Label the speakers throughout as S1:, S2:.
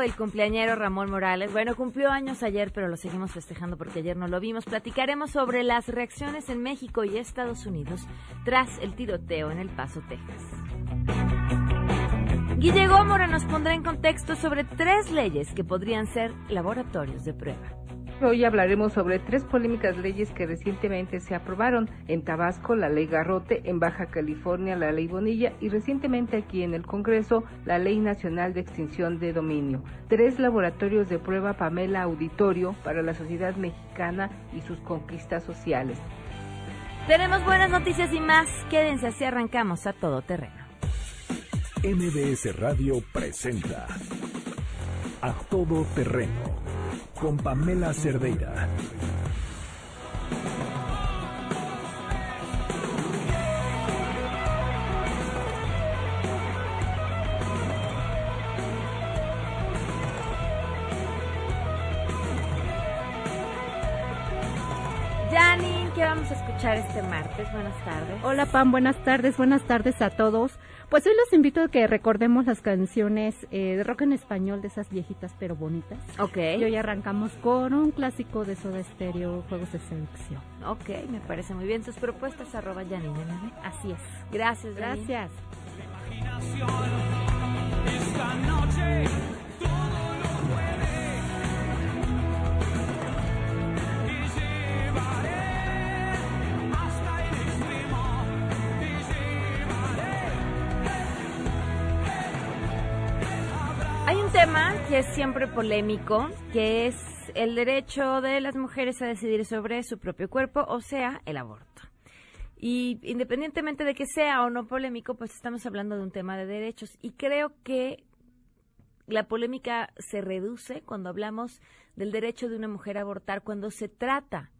S1: El cumpleañero Ramón Morales. Bueno, cumplió años ayer, pero lo seguimos festejando porque ayer no lo vimos. Platicaremos sobre las reacciones en México y Estados Unidos tras el tiroteo en El Paso, Texas. Guille Gómora nos pondrá en contexto sobre tres leyes que podrían ser laboratorios de prueba.
S2: Hoy hablaremos sobre tres polémicas leyes que recientemente se aprobaron. En Tabasco, la ley Garrote, en Baja California, la ley Bonilla y recientemente aquí en el Congreso, la ley nacional de extinción de dominio. Tres laboratorios de prueba Pamela Auditorio para la sociedad mexicana y sus conquistas sociales.
S1: Tenemos buenas noticias y más. Quédense así arrancamos a todo terreno.
S3: MBS Radio presenta A Todo Terreno con Pamela Cerdeira.
S1: Janine, ¿qué vamos a escuchar este martes? Buenas tardes.
S4: Hola Pam, buenas tardes, buenas tardes a todos. Pues hoy los invito a que recordemos las canciones eh, de rock en español de esas viejitas pero bonitas.
S1: Ok.
S4: Y hoy arrancamos con un clásico de Soda Stereo, Juegos de Selección.
S1: Ok, me parece muy bien. Sus propuestas arroba Janine MB.
S4: Así es.
S1: Gracias, Janine.
S4: Gracias.
S5: Esta noche
S1: que es siempre polémico, que es el derecho de las mujeres a decidir sobre su propio cuerpo, o sea, el aborto. Y independientemente de que sea o no polémico, pues estamos hablando de un tema de derechos. Y creo que la polémica se reduce cuando hablamos del derecho de una mujer a abortar, cuando se trata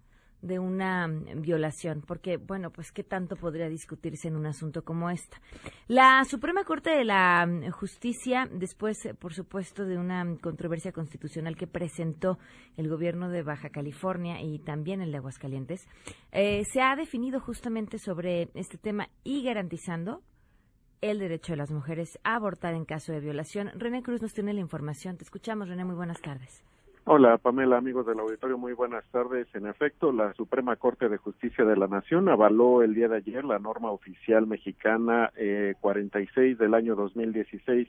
S1: de una mm, violación, porque, bueno, pues qué tanto podría discutirse en un asunto como esta. La Suprema Corte de la mm, Justicia, después, eh, por supuesto, de una mm, controversia constitucional que presentó el gobierno de Baja California y también el de Aguascalientes, eh, se ha definido justamente sobre este tema y garantizando el derecho de las mujeres a abortar en caso de violación. René Cruz nos tiene la información. Te escuchamos, René. Muy buenas tardes.
S6: Hola Pamela, amigos del auditorio, muy buenas tardes. En efecto, la Suprema Corte de Justicia de la Nación avaló el día de ayer la norma oficial mexicana eh, 46 del año 2016,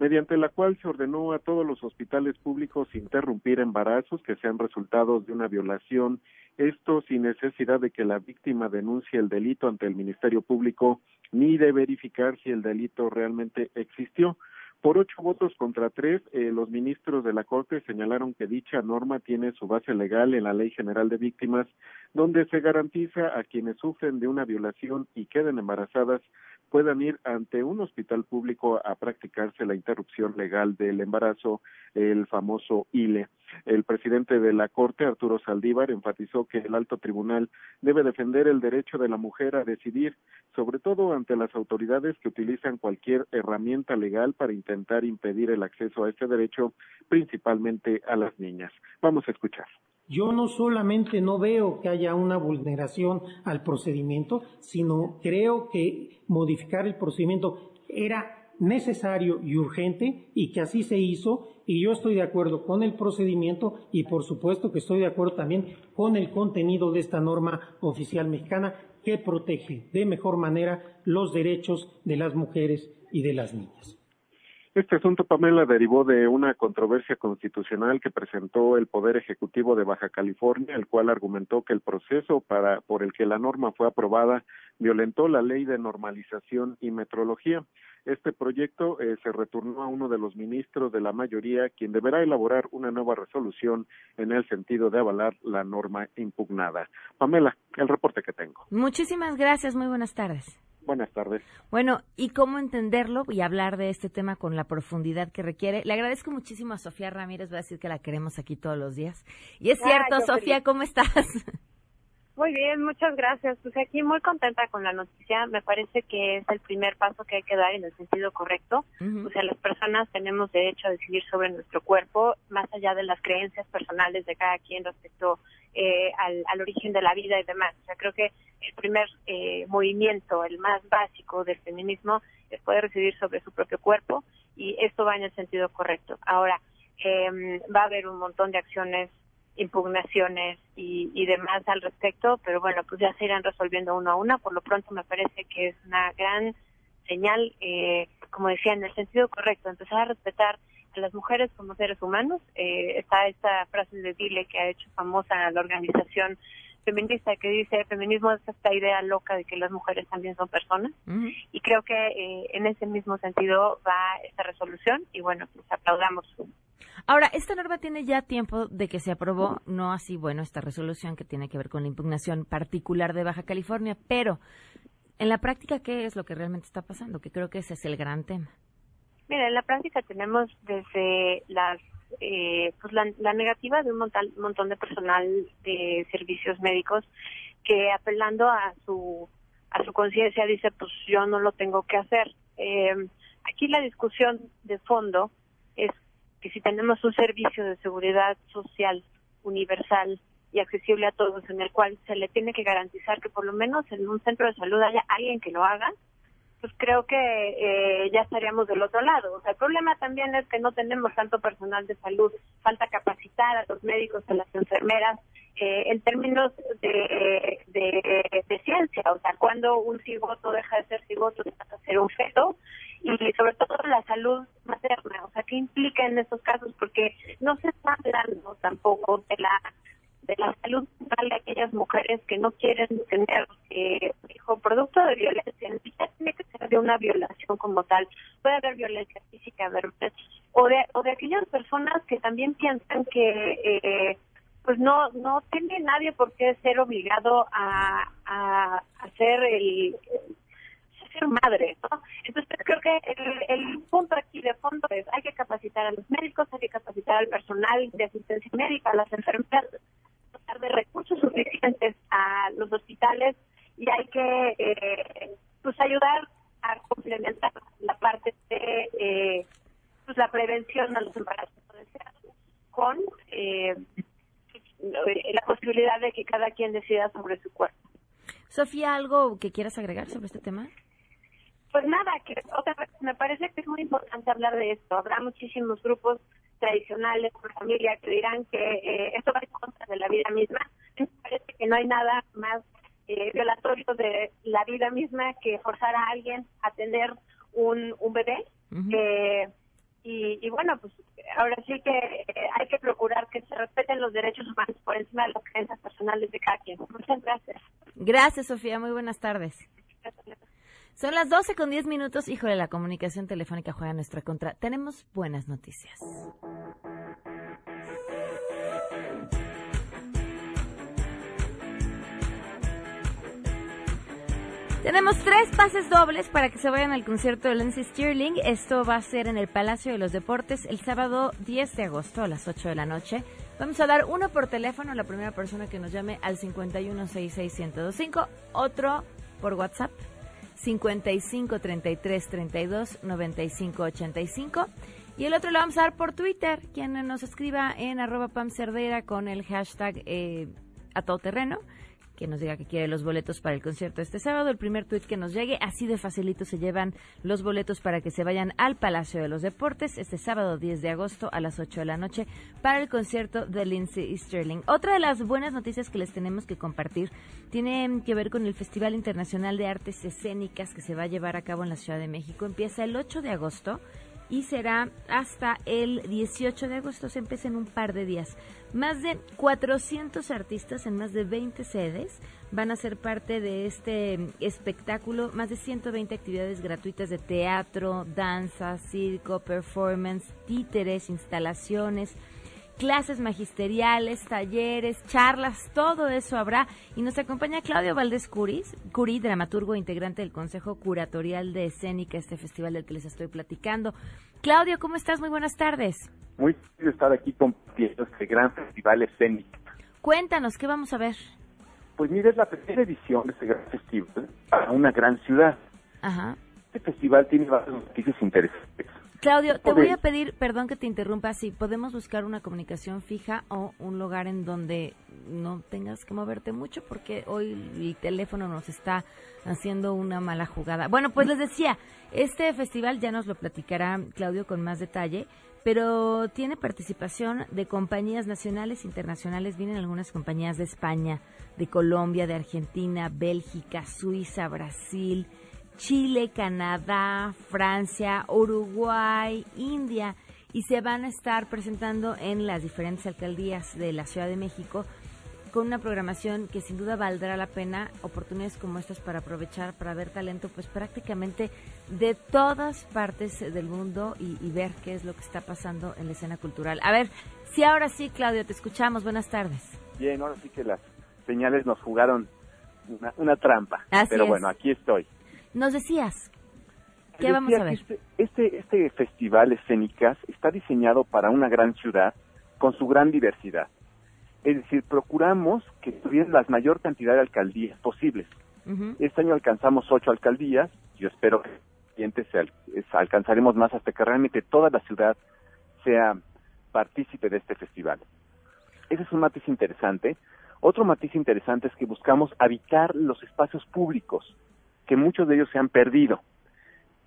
S6: mediante la cual se ordenó a todos los hospitales públicos interrumpir embarazos que sean resultados de una violación, esto sin necesidad de que la víctima denuncie el delito ante el Ministerio Público ni de verificar si el delito realmente existió. Por ocho votos contra tres, eh, los ministros de la Corte señalaron que dicha norma tiene su base legal en la Ley General de Víctimas, donde se garantiza a quienes sufren de una violación y queden embarazadas puedan ir ante un hospital público a practicarse la interrupción legal del embarazo, el famoso ILE. El presidente de la Corte, Arturo Saldívar, enfatizó que el alto tribunal debe defender el derecho de la mujer a decidir, sobre todo ante las autoridades que utilizan cualquier herramienta legal para intentar impedir el acceso a este derecho, principalmente a las niñas. Vamos a escuchar.
S7: Yo no solamente no veo que haya una vulneración al procedimiento, sino creo que modificar el procedimiento era necesario y urgente y que así se hizo y yo estoy de acuerdo con el procedimiento y por supuesto que estoy de acuerdo también con el contenido de esta norma oficial mexicana que protege de mejor manera los derechos de las mujeres y de las niñas.
S6: Este asunto, Pamela, derivó de una controversia constitucional que presentó el Poder Ejecutivo de Baja California, el cual argumentó que el proceso para, por el que la norma fue aprobada violentó la ley de normalización y metrología. Este proyecto eh, se returnó a uno de los ministros de la mayoría, quien deberá elaborar una nueva resolución en el sentido de avalar la norma impugnada. Pamela, el reporte que tengo.
S1: Muchísimas gracias. Muy buenas tardes.
S6: Buenas tardes.
S1: Bueno, ¿y cómo entenderlo y hablar de este tema con la profundidad que requiere? Le agradezco muchísimo a Sofía Ramírez, voy a decir que la queremos aquí todos los días. Y es
S8: Ay,
S1: cierto, Sofía,
S8: feliz.
S1: ¿cómo estás?
S8: Muy bien, muchas gracias. Pues aquí muy contenta con la noticia. Me parece que es el primer paso que hay que dar en el sentido correcto. O sea, las personas tenemos derecho a decidir sobre nuestro cuerpo, más allá de las creencias personales de cada quien respecto eh, al, al origen de la vida y demás. O sea, creo que el primer eh, movimiento, el más básico del feminismo, es poder decidir sobre su propio cuerpo y esto va en el sentido correcto. Ahora, eh, va a haber un montón de acciones impugnaciones y, y demás al respecto, pero bueno, pues ya se irán resolviendo uno a uno. Por lo pronto me parece que es una gran señal, eh, como decía, en el sentido correcto, empezar a respetar a las mujeres como seres humanos. Eh, está esta frase de Dile que ha hecho famosa la organización feminista que dice feminismo es esta idea loca de que las mujeres también son personas y creo que eh, en ese mismo sentido va esta resolución y bueno pues aplaudamos
S1: Ahora, esta norma tiene ya tiempo de que se aprobó, no así, bueno, esta resolución que tiene que ver con la impugnación particular de Baja California, pero en la práctica, ¿qué es lo que realmente está pasando? Que creo que ese es el gran tema.
S8: Mira, en la práctica tenemos desde las eh, pues la, la negativa de un montal- montón de personal de servicios médicos que apelando a su a su conciencia dice pues yo no lo tengo que hacer. Eh, aquí la discusión de fondo es que si tenemos un servicio de seguridad social universal y accesible a todos en el cual se le tiene que garantizar que por lo menos en un centro de salud haya alguien que lo haga, pues creo que eh, ya estaríamos del otro lado. O sea, el problema también es que no tenemos tanto personal de salud, falta capacitar a los médicos, a las enfermeras, eh, en términos de, de, ciencia, o sea, cuando un cigoto deja de ser cigoto pasa a ser un feto, y sobre todo la salud materna, o sea, ¿qué implica en estos casos? Porque no se está hablando tampoco de la de la salud mental de aquellas mujeres que no quieren tener eh, hijo producto de violencia, ni tiene que ser de una violación como tal, puede haber violencia física, verbal, o de, o de aquellas personas que también piensan que eh, pues no no tiene nadie por qué ser obligado a, a, a ser el ser madre, ¿no? Entonces creo que el, el punto aquí de fondo es hay que capacitar a los médicos, hay que capacitar al personal de asistencia médica, a las enfermeras, dotar de recursos suficientes a los hospitales y hay que eh, pues ayudar a complementar la parte de eh, pues la prevención a los embarazos con eh, de que cada quien decida sobre su cuerpo.
S1: Sofía, ¿algo que quieras agregar sobre este tema?
S8: Pues nada, que otra vez me parece que es muy importante hablar de esto. Habrá muchísimos grupos tradicionales por familia que dirán que eh, esto va en contra de la vida misma. Me parece que no hay nada más eh, violatorio de la vida misma que forzar a alguien a tener un, un bebé. Eh, y, y bueno, pues ahora sí que eh, hay que procurar que se respeten los derechos humanos por encima de las creencias personales de cada quien. Muchas gracias.
S1: Gracias, Sofía. Muy buenas tardes. Son las 12 con 10 minutos. Híjole, la comunicación telefónica juega en nuestra contra. Tenemos buenas noticias. Tenemos tres pases dobles para que se vayan al concierto de Lindsey Stirling. Esto va a ser en el Palacio de los Deportes el sábado 10 de agosto a las 8 de la noche. Vamos a dar uno por teléfono a la primera persona que nos llame al 5166125, otro por WhatsApp 55 33 32 95 85 y el otro lo vamos a dar por Twitter, quien nos escriba en arroba Pam Cerdera con el hashtag eh, a todo terreno, que nos diga que quiere los boletos para el concierto este sábado. El primer tweet que nos llegue, así de facilito se llevan los boletos para que se vayan al Palacio de los Deportes este sábado 10 de agosto a las 8 de la noche para el concierto de Lindsey Sterling. Otra de las buenas noticias que les tenemos que compartir tiene que ver con el Festival Internacional de Artes Escénicas que se va a llevar a cabo en la Ciudad de México. Empieza el 8 de agosto y será hasta el 18 de agosto, se empieza en un par de días. Más de 400 artistas en más de 20 sedes van a ser parte de este espectáculo, más de 120 actividades gratuitas de teatro, danza, circo, performance, títeres, instalaciones, clases magisteriales, talleres, charlas, todo eso habrá. Y nos acompaña Claudio Valdés Curis, Curí, dramaturgo e integrante del Consejo Curatorial de Escénica, este festival del que les estoy platicando. Claudio, ¿cómo estás? Muy buenas tardes.
S9: Muy feliz de estar aquí compartiendo este gran festival escénico.
S1: Cuéntanos, ¿qué vamos a ver?
S9: Pues mira, es la primera edición de este gran festival a una gran ciudad.
S1: Ajá.
S9: Este festival tiene varias noticias interesantes.
S1: Claudio, te voy a pedir, perdón que te interrumpa, si podemos buscar una comunicación fija o un lugar en donde no tengas que moverte mucho porque hoy el teléfono nos está haciendo una mala jugada. Bueno, pues les decía, este festival ya nos lo platicará Claudio con más detalle, pero tiene participación de compañías nacionales e internacionales. Vienen algunas compañías de España, de Colombia, de Argentina, Bélgica, Suiza, Brasil, Chile, Canadá, Francia, Uruguay, India y se van a estar presentando en las diferentes alcaldías de la Ciudad de México con una programación que sin duda valdrá la pena, oportunidades como estas para aprovechar, para ver talento, pues prácticamente de todas partes del mundo y, y ver qué es lo que está pasando en la escena cultural. A ver, si ahora sí, Claudio, te escuchamos. Buenas tardes.
S9: Bien, ahora sí que las señales nos jugaron una, una trampa.
S1: Así
S9: Pero
S1: es.
S9: bueno, aquí estoy.
S1: Nos decías, ¿qué
S9: Decía
S1: vamos a ver?
S9: Este, este, este festival Escénicas está diseñado para una gran ciudad con su gran diversidad. Es decir, procuramos que tuvieran la mayor cantidad de alcaldías posibles. Este año alcanzamos ocho alcaldías. Yo espero que en el siguiente se al- es- alcanzaremos más hasta que realmente toda la ciudad sea partícipe de este festival. Ese es un matiz interesante. Otro matiz interesante es que buscamos habitar los espacios públicos, que muchos de ellos se han perdido.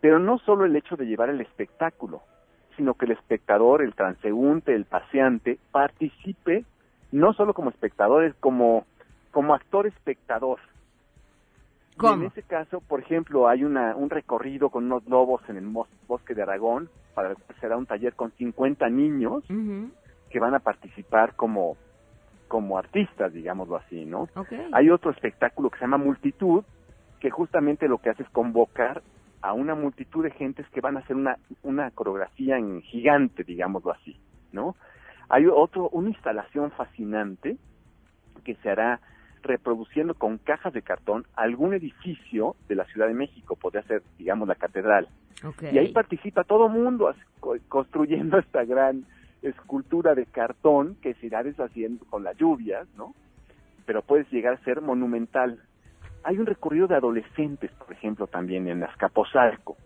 S9: Pero no solo el hecho de llevar el espectáculo, sino que el espectador, el transeúnte, el paseante, participe no solo como espectadores, como, como actor espectador.
S1: ¿Cómo?
S9: en ese caso, por ejemplo, hay una, un recorrido con unos lobos en el bosque de Aragón, para el cual será un taller con 50 niños que van a participar como, como artistas, digámoslo así, ¿no?
S1: Ok.
S9: Hay otro espectáculo que se llama Multitud, que justamente lo que hace es convocar a una multitud de gentes que van a hacer una, una coreografía en gigante, digámoslo así, ¿no? Hay otro, una instalación fascinante que se hará reproduciendo con cajas de cartón algún edificio de la Ciudad de México, podría ser, digamos, la catedral. Y ahí participa todo mundo construyendo esta gran escultura de cartón que se irá deshaciendo con las lluvias, ¿no? Pero puede llegar a ser monumental. Hay un recorrido de adolescentes, por ejemplo, también en Azcapotzalco,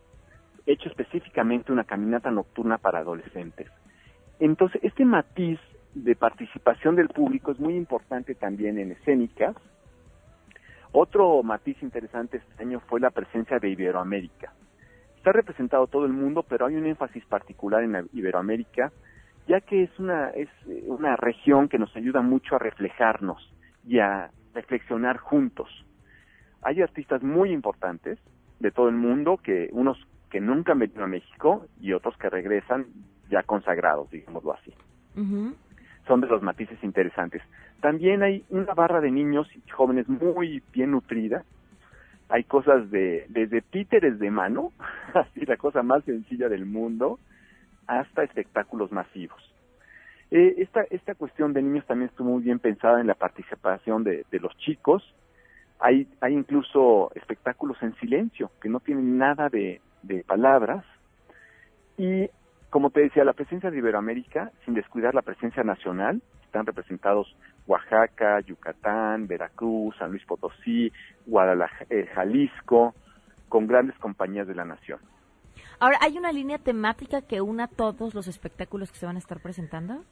S9: hecho específicamente una caminata nocturna para adolescentes. Entonces, este matiz de participación del público es muy importante también en escénicas. Otro matiz interesante este año fue la presencia de Iberoamérica. Está representado todo el mundo, pero hay un énfasis particular en Iberoamérica, ya que es una, es eh, una región que nos ayuda mucho a reflejarnos y a reflexionar juntos. Hay artistas muy importantes de todo el mundo, que unos que nunca han venido a México y otros que regresan ya consagrados, digámoslo así
S1: Ujú.
S9: son de los matices interesantes. También hay una barra de niños y jóvenes muy bien nutrida. Hay cosas de desde títeres de mano, así la cosa más sencilla del mundo, hasta espectáculos masivos. Eh, esta, esta cuestión de niños también estuvo muy bien pensada en la participación de, de los chicos. Hay, hay incluso espectáculos en silencio, que no tienen nada de, de palabras. Y como te decía, la presencia de Iberoamérica, sin descuidar la presencia nacional, están representados Oaxaca, Yucatán, Veracruz, San Luis Potosí, Guadalajara, eh, Jalisco, con grandes compañías de la nación.
S1: Ahora, ¿hay una línea temática que una todos los espectáculos que se van a estar presentando?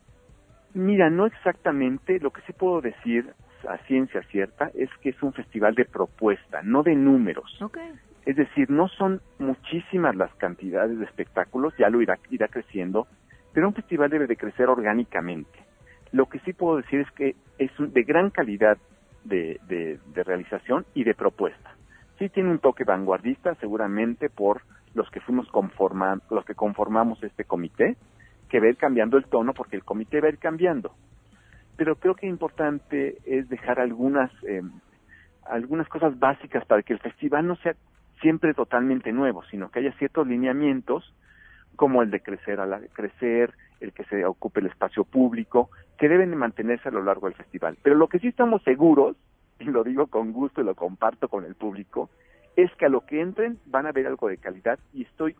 S9: Mira, no exactamente, lo que sí puedo decir a ciencia cierta es que es un festival de propuesta, no de números. Es decir, no son muchísimas las cantidades de espectáculos, ya lo irá, irá creciendo, pero un festival debe de crecer orgánicamente. Lo que sí puedo decir es que es un- de gran calidad de, de- de realización y de propuesta. Sí tiene un toque vanguardista, seguramente por los que fuimos conformando, los que conformamos este comité, que va a ir cambiando el tono porque el comité va a ir cambiando. Pero creo que importante es dejar algunas eh, algunas cosas básicas para que el festival no sea siempre totalmente nuevo, sino que haya ciertos lineamientos como el de crecer a la, crecer, el que se ocupe el espacio público, que deben de mantenerse a lo largo del festival. Pero lo que sí estamos seguros, y lo digo con gusto y lo comparto con el público, es que a lo que entren van a ver algo de calidad y estoy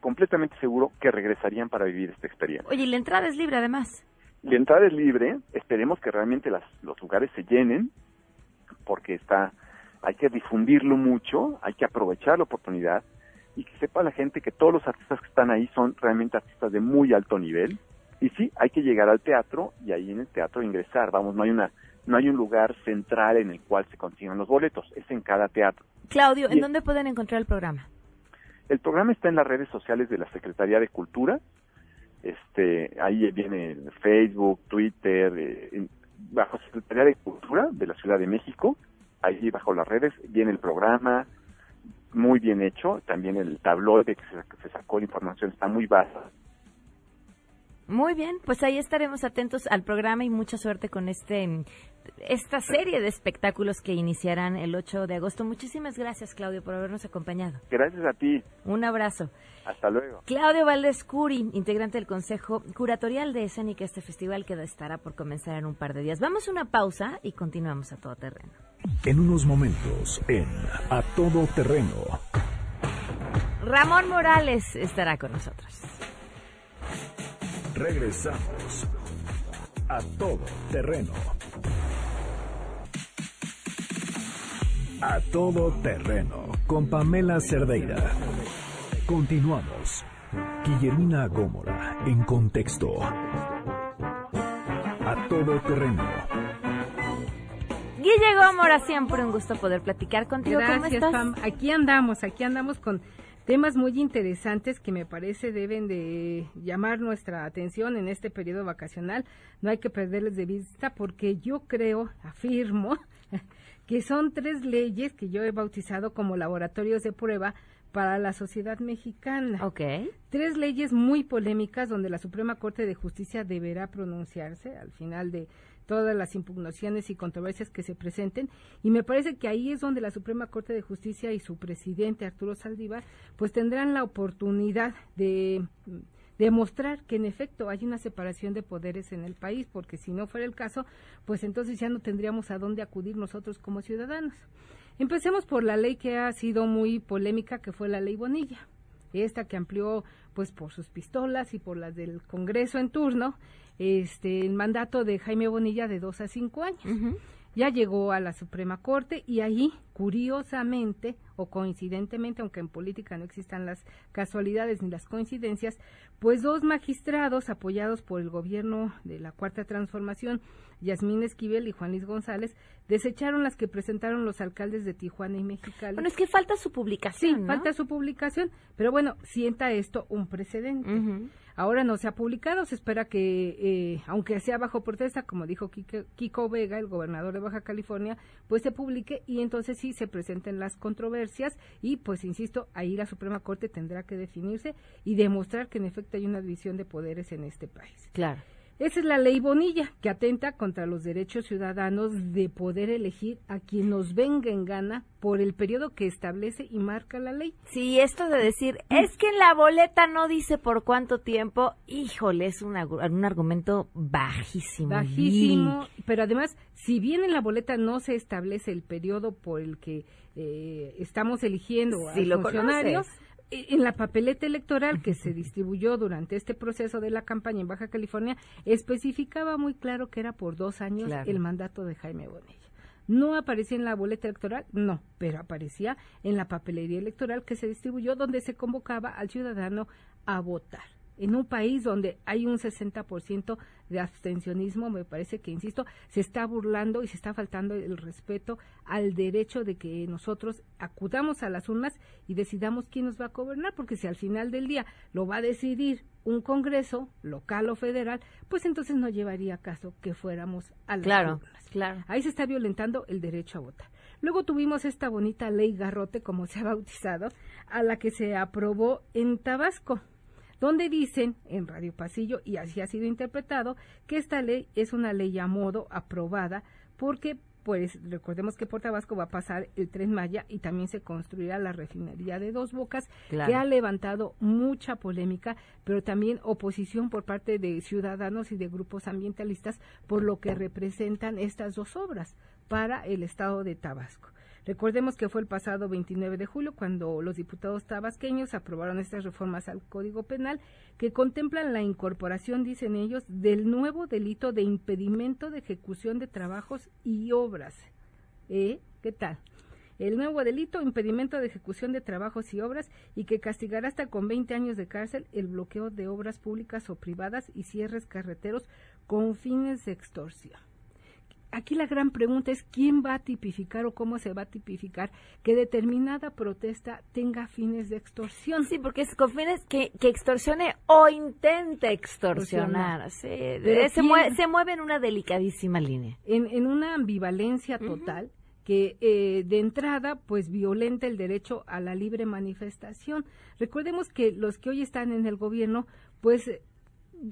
S9: completamente seguro que regresarían para vivir esta experiencia.
S1: Oye, y la entrada es libre además.
S9: La entrada es libre, esperemos que realmente las- los lugares se llenen porque está, hay que difundirlo mucho, hay que aprovechar la oportunidad y que sepa la gente que todos los artistas que están ahí son realmente artistas de muy alto nivel. Y sí, hay que llegar al teatro y ahí en el teatro ingresar. Vamos, no hay una, no hay un lugar central en el cual se consiguen los boletos, es en cada teatro.
S1: Claudio, ¿en
S9: Y-
S1: dónde pueden encontrar el programa?
S9: El programa está en las redes sociales de la Secretaría de Cultura. Este, ahí viene Facebook, Twitter, eh, bajo Secretaría de Cultura de la Ciudad de México. Ahí bajo las redes viene el programa, muy bien hecho. También el tabloide que se, que se sacó la información está muy baja.
S1: Muy bien, pues ahí estaremos atentos al programa y mucha suerte con este esta serie de espectáculos que iniciarán el 8 de agosto. Muchísimas gracias, Claudio, por habernos acompañado.
S9: Gracias a ti.
S1: Un abrazo.
S9: Hasta luego.
S1: Claudio Valdés Curi, integrante del Consejo Curatorial de Escénica, este festival que estará por comenzar en un par de días. Vamos a una pausa y continuamos a todo terreno.
S3: En unos momentos, en A Todo Terreno.
S1: Ramón Morales estará con nosotros.
S3: Regresamos. A Todo Terreno. A Todo Terreno con Pamela Cerdeira. Continuamos. Guillermina Gómora en contexto. A Todo Terreno.
S1: Guille Gómora, siempre un gusto poder platicar contigo. ¿Cómo
S2: Gracias,
S1: estás?
S2: Pam. Aquí andamos, aquí andamos con temas muy interesantes que me parece deben de llamar nuestra atención en este periodo vacacional. No hay que perderles de vista porque yo creo, afirmo, que son tres leyes que yo he bautizado como laboratorios de prueba para la sociedad mexicana.
S1: Ok.
S2: Tres leyes muy polémicas donde la Suprema Corte de Justicia deberá pronunciarse al final de todas las impugnaciones y controversias que se presenten y me parece que ahí es donde la Suprema Corte de Justicia y su presidente Arturo Saldívar pues tendrán la oportunidad de demostrar que en efecto hay una separación de poderes en el país porque si no fuera el caso pues entonces ya no tendríamos a dónde acudir nosotros como ciudadanos. Empecemos por la ley que ha sido muy polémica que fue la ley Bonilla esta que amplió pues por sus pistolas y por las del Congreso en turno, este el mandato de Jaime Bonilla de dos a cinco años. Ya llegó a la Suprema Corte y ahí, curiosamente o coincidentemente, aunque en política no existan las casualidades ni las coincidencias, pues dos magistrados apoyados por el gobierno de la Cuarta Transformación, Yasmín Esquivel y Juan Luis González, desecharon las que presentaron los alcaldes de Tijuana y Mexicali.
S1: Bueno, es que falta su publicación,
S2: Sí,
S1: ¿no?
S2: falta su publicación, pero bueno, sienta esto un precedente. Ahora no se ha publicado, se espera que, eh, aunque sea bajo protesta, como dijo Kike- Kiko Vega, el gobernador de Baja California, pues se publique y entonces sí se presenten las controversias y pues insisto, ahí la Suprema Corte tendrá que definirse y demostrar que en efecto hay una división de poderes en este país.
S1: Claro.
S2: Esa es la ley Bonilla, que atenta contra los derechos ciudadanos de poder elegir a quien nos venga en gana por el periodo que establece y marca la ley.
S1: Sí, esto de decir, es que en la boleta no dice por cuánto tiempo, híjole, es un, un argumento bajísimo.
S2: Bajísimo, pero además, si bien en la boleta no se establece el periodo por el que eh, estamos eligiendo
S1: Si
S2: al
S1: lo
S2: funcionario,
S1: conoces.
S2: Eh, en la papeleta electoral que se distribuyó durante este proceso de la campaña en Baja California, especificaba muy claro que era por dos años
S1: Claro.
S2: el mandato de Jaime Bonilla. No aparecía en la boleta electoral, no, pero aparecía en la papelería electoral que se distribuyó donde se convocaba al ciudadano a votar. En un país donde hay un 60% de abstencionismo, me parece que, insisto, se está burlando y se está faltando el respeto al derecho de que nosotros acudamos a las urnas y decidamos quién nos va a gobernar, porque si al final del día lo va a decidir un Congreso, local o federal, pues entonces no llevaría caso que fuéramos a las
S1: Claro,
S2: urnas.
S1: claro.
S2: Ahí se está violentando el derecho a votar. Luego tuvimos esta bonita ley garrote, como se ha bautizado, a la que se aprobó en Tabasco, donde dicen en Radio Pasillo, y así ha sido interpretado, que esta ley es una ley a modo aprobada porque pues recordemos que por Tabasco va a pasar el tren Maya y también se construirá la refinería de Dos Bocas,
S1: Claro.
S2: que ha levantado mucha polémica, pero también oposición por parte de ciudadanos y de grupos ambientalistas por lo que representan estas dos obras para el estado de Tabasco. Recordemos que fue el pasado 29 de julio cuando los diputados tabasqueños aprobaron estas reformas al Código Penal que contemplan la incorporación, dicen ellos, del nuevo delito de impedimento de ejecución de trabajos y obras. ¿Eh? ¿Qué tal? El nuevo delito, impedimento de ejecución de trabajos y obras y que castigará hasta con 20 años de cárcel el bloqueo de obras públicas o privadas y cierres carreteros con fines de extorsión. Aquí la gran pregunta es quién va a tipificar o cómo se va a tipificar que determinada protesta tenga fines de extorsión.
S1: Sí, porque es con fines que, que extorsione o intente extorsionar. Sí,
S2: Pero
S1: se, mue-
S2: ¿quién?
S1: se mueve en una delicadísima línea.
S2: en, en una ambivalencia total que eh, de entrada pues violenta el derecho a la libre manifestación. Recordemos que los que hoy están en el gobierno pues eh,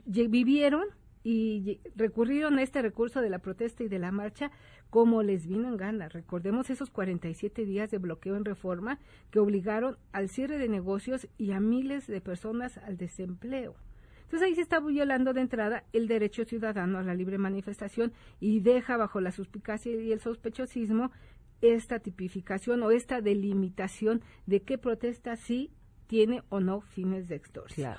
S2: vivieron y recurrieron a este recurso de la protesta y de la marcha como les vino en gana. Recordemos esos 47 días de bloqueo en reforma que obligaron al cierre de negocios y a miles de personas al desempleo. Entonces ahí se está violando de entrada el derecho ciudadano a la libre manifestación y deja bajo la suspicacia y el sospechosismo esta tipificación o esta delimitación de qué protesta sí tiene o no fines de extorsión.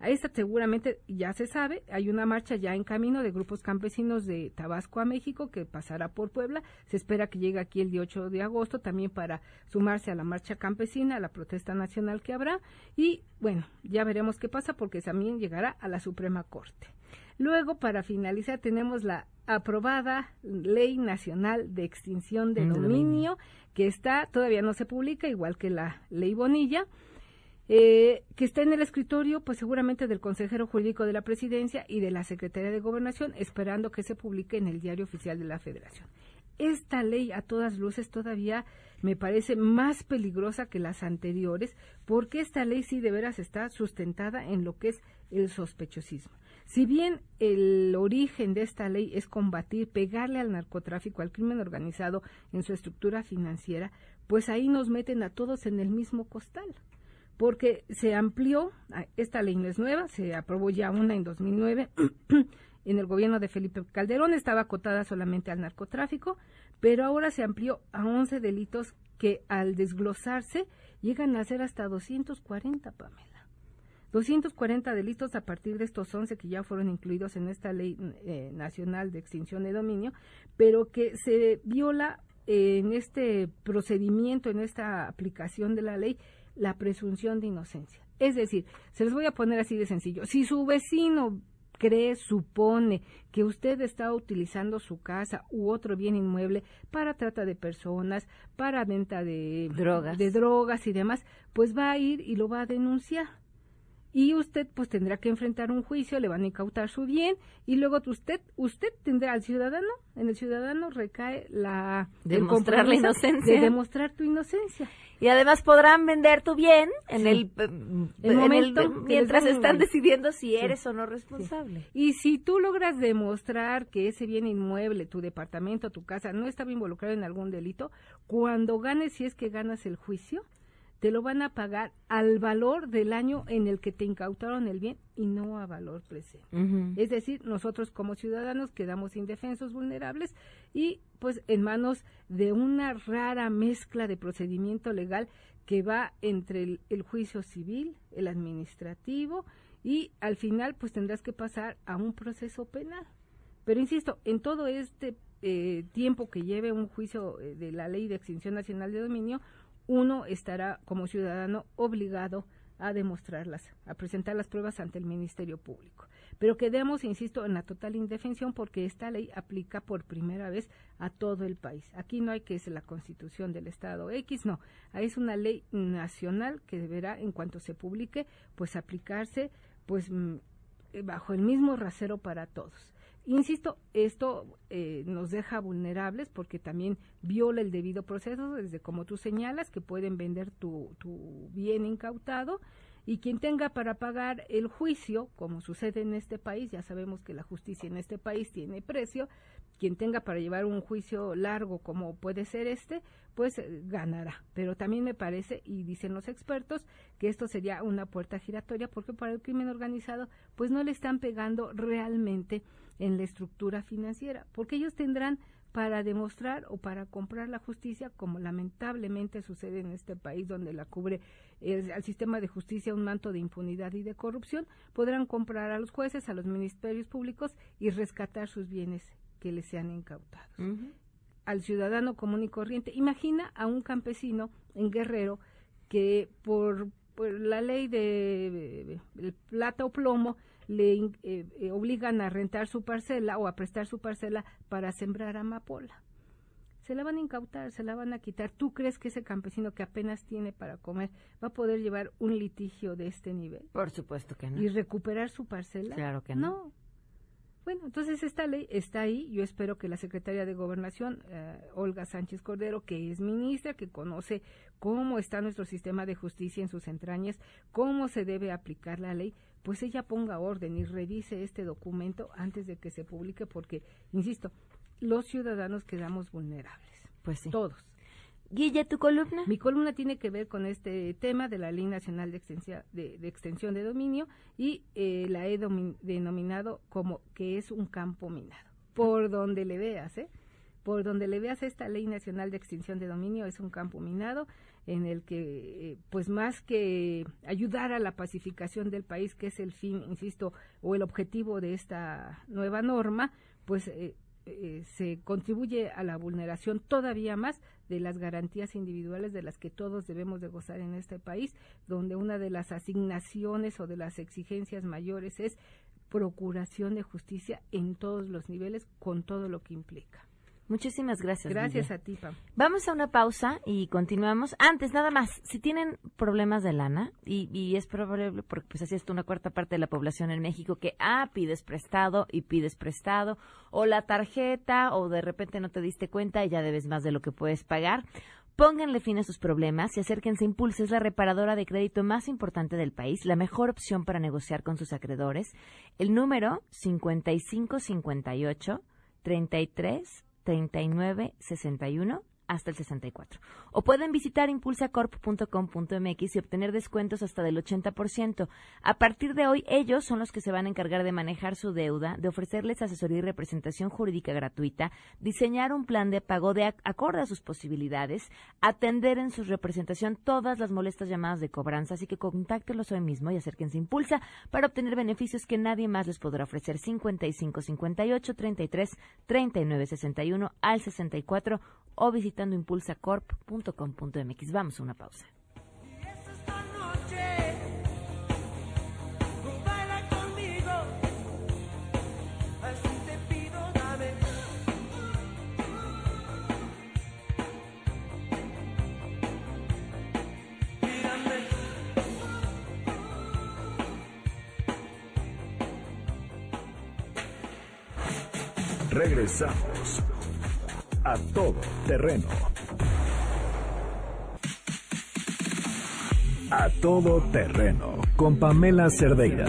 S2: Esta seguramente ya se sabe, hay una marcha ya en camino de grupos campesinos de Tabasco a México que pasará por Puebla. Se espera que llegue aquí el día 8 de agosto también para sumarse a la marcha campesina, a la protesta nacional que habrá. Y bueno, ya veremos qué pasa porque también llegará a la Suprema Corte. Luego, para finalizar, tenemos la aprobada Ley Nacional de Extinción de
S1: de
S2: Dominio,
S1: dominio.
S2: que está, todavía no se publica, igual que la Ley Bonilla eh, que está en el escritorio, pues seguramente del consejero jurídico de la presidencia y de la Secretaría de Gobernación, esperando que se publique en el diario oficial de la Federación. Esta ley, a todas luces, todavía me parece más peligrosa que las anteriores, porque esta ley sí de veras está sustentada en lo que es el sospechosismo. Si bien el origen de esta ley es combatir, pegarle al narcotráfico, al crimen organizado en su estructura financiera, pues ahí nos meten a todos en el mismo costal porque se amplió, ah, esta ley no es nueva, se aprobó ya una en 2009 en el gobierno de Felipe Calderón, estaba acotada solamente al narcotráfico, pero ahora se amplió a 11 delitos que al desglosarse llegan a ser hasta 240, Pamela. 240 delitos a partir de estos 11 que ya fueron incluidos en esta ley eh, nacional de extinción de dominio, pero que se viola en este procedimiento, en esta aplicación de la ley, la presunción de inocencia. Es decir, se les voy a poner así de sencillo. Si su vecino cree, supone que usted está utilizando su casa u otro bien inmueble para trata de personas, para venta de
S1: Drogas.
S2: de drogas y demás, pues va a ir y lo va a denunciar. Y usted pues tendrá que enfrentar un juicio, le van a incautar su bien y luego usted usted tendrá al ciudadano, en el ciudadano recae la
S1: Demostrar la inocencia.
S2: de demostrar tu inocencia.
S1: Y además podrán vender tu bien en
S2: Sí.
S1: el,
S2: El
S1: en
S2: momento
S1: el- mientras están decidiendo si
S2: Sí.
S1: eres o no responsable.
S2: Y si tú logras demostrar que ese bien inmueble, tu departamento, tu casa, no estaba involucrado en algún delito, cuando ganes, si es que ganas el juicio, te lo van a pagar al valor del año en el que te incautaron el bien y no a valor presente. Es decir, nosotros como ciudadanos quedamos indefensos, vulnerables y pues en manos de una rara mezcla de procedimiento legal que va entre el, el juicio civil, el administrativo y al final pues tendrás que pasar a un proceso penal. Pero insisto, en todo este eh, tiempo que lleve un juicio eh, de la ley de extinción nacional de dominio, uno estará como ciudadano obligado a demostrarlas, a presentar las pruebas ante el Ministerio Público. Pero quedemos, insisto, en la total indefensión porque esta ley aplica por primera vez a todo el país. Aquí no hay que es la constitución del Estado X, no. Ahí es una ley nacional que deberá, en cuanto se publique, pues aplicarse pues mm, eh, bajo el mismo rasero para todos. Insisto, esto eh, nos deja vulnerables porque también viola el debido proceso, desde como tú señalas, que pueden vender tu, tu bien incautado. Y quien tenga para pagar el juicio, como sucede en este país, ya sabemos que la justicia en este país tiene precio, quien tenga para llevar un juicio largo como puede ser este, pues eh, ganará. Pero también me parece, y dicen los expertos, que esto sería una puerta giratoria porque para el crimen organizado pues no le están pegando realmente en la estructura financiera, porque ellos tendrán para demostrar o para comprar la justicia, como lamentablemente sucede en este país donde la cubre el, al sistema de justicia un manto de impunidad y de corrupción, podrán comprar a los jueces, a los ministerios públicos y rescatar sus bienes que les sean incautados. Al ciudadano común y corriente. Imagina a un campesino en Guerrero que por, por la ley de, de plata o plomo le eh, eh, obligan a rentar su parcela o a prestar su parcela para sembrar amapola. Se la van a incautar, se la van a quitar. ¿Tú crees que ese campesino que apenas tiene para comer va a poder llevar un litigio de este nivel?
S1: Por supuesto que no.
S2: ¿Y recuperar su parcela?
S1: Claro que no.
S2: No. Bueno, entonces esta ley está ahí. Yo espero que la secretaria de Gobernación, eh, Olga Sánchez Cordero, que es ministra, que conoce cómo está nuestro sistema de justicia en sus entrañas, cómo se debe aplicar la ley, pues ella ponga orden y revise este documento antes de que se publique, porque, insisto, los ciudadanos quedamos vulnerables.
S1: Pues sí.
S2: Todos.
S1: Guille, ¿tu columna?
S2: Mi columna tiene que ver con este tema de la Ley Nacional de, Extensia- de, Extensión de Dominio y eh, la he denominado como que es un campo minado. Por donde le veas, ¿eh? Por donde le veas esta Ley Nacional de Extinción de Dominio es un campo minado en el que, eh, pues más que ayudar a la pacificación del país, que es el fin, insisto, o el objetivo de esta nueva norma, pues eh, eh, se contribuye a la vulneración todavía más de las garantías individuales de las que todos debemos de gozar en este país, donde una de las asignaciones o de las exigencias mayores es procuración de justicia en todos los niveles con todo lo que implica.
S1: Muchísimas gracias.
S2: Gracias a ti, Pam.
S1: Vamos a una pausa y continuamos. Antes, nada más, si tienen problemas de lana, y, y es probable, porque pues así está una cuarta parte de la población en México, que, ah, pides prestado y pides prestado, o la tarjeta, o de repente no te diste cuenta y ya debes más de lo que puedes pagar. Pónganle fin a sus problemas y acérquense a Impulse, es la reparadora de crédito más importante del país, la mejor opción para negociar con sus acreedores. El número 5558 33 39 61 hasta el 64. O pueden visitar impulsacorp.com.mx y obtener descuentos hasta del 80%. A partir de hoy, ellos son los que se van a encargar de manejar su deuda, de ofrecerles asesoría y representación jurídica gratuita, diseñar un plan de pago de ac- acorde a sus posibilidades, atender en su representación todas las molestas llamadas de cobranza, así que contáctelos hoy mismo y acérquense a Impulsa para obtener beneficios que nadie más les podrá ofrecer. 55 58 33 39 61 al 64 o visitando impulsacorp.com.mx. Vamos a una pausa.
S3: Regresamos a todo terreno. A todo terreno con Pamela Cerdeira.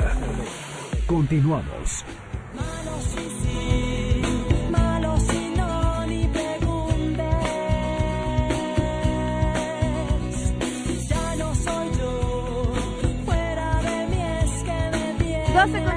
S3: Continuamos.
S5: malo si sí, malo si no, ni preguntes. Ya no soy yo, fuera de mí es que me tienes.
S1: 12 con 39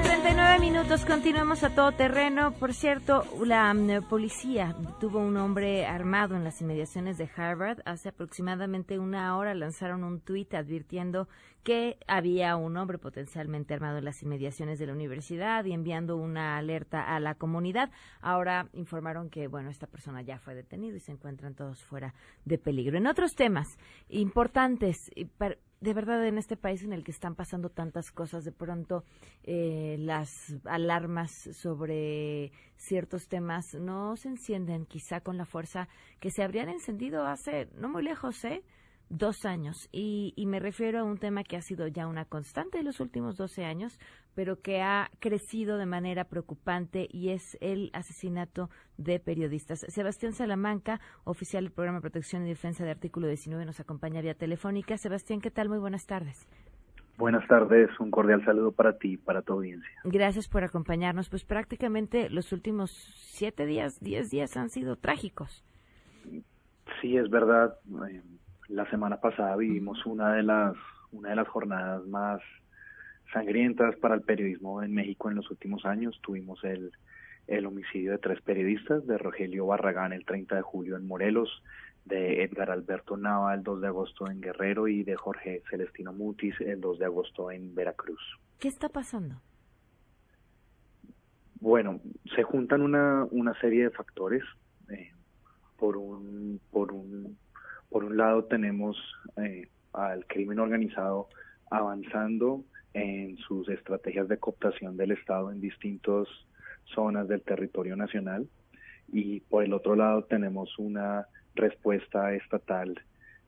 S1: minutos, continuamos a todo terreno. Por cierto, la mm, policía tuvo un hombre armado en las inmediaciones de Harvard. Hace aproximadamente una hora lanzaron un tuit advirtiendo que había un hombre potencialmente armado en las inmediaciones de la universidad y enviando una alerta a la comunidad. Ahora informaron que, bueno, esta persona ya fue detenido y se encuentran todos fuera de peligro. En otros temas importantes, y par- de verdad en este país en el que están pasando tantas cosas, de pronto eh, las alarmas sobre ciertos temas no se encienden quizá con la fuerza que se habrían encendido hace no muy lejos, ¿eh? Dos años. Y, y me refiero a un tema que ha sido ya una constante en los últimos 12 años, pero que ha crecido de manera preocupante y es el asesinato de periodistas. Sebastián Salamanca, oficial del Programa de Protección y Defensa de Artículo 19, nos acompaña vía telefónica. Sebastián, ¿qué tal? Muy buenas tardes.
S10: Buenas tardes, un cordial saludo para ti y para tu audiencia.
S1: Gracias por acompañarnos. Pues prácticamente los últimos siete días, diez días han sido trágicos.
S10: Sí, es verdad. La semana pasada vivimos una de las una de las jornadas más sangrientas para el periodismo en México en los últimos años. Tuvimos el el homicidio de tres periodistas, de Rogelio Barragán el 30 de julio en Morelos, de Edgar Alberto Nava el 2 de agosto en Guerrero y de Jorge Celestino Mutis el 2 de agosto en Veracruz.
S1: ¿Qué está pasando?
S10: Bueno, se juntan una, una serie de factores. eh, por un, por un, por un lado tenemos eh, al crimen organizado avanzando en sus estrategias de cooptación del Estado en distintas zonas del territorio nacional y por el otro lado tenemos una respuesta estatal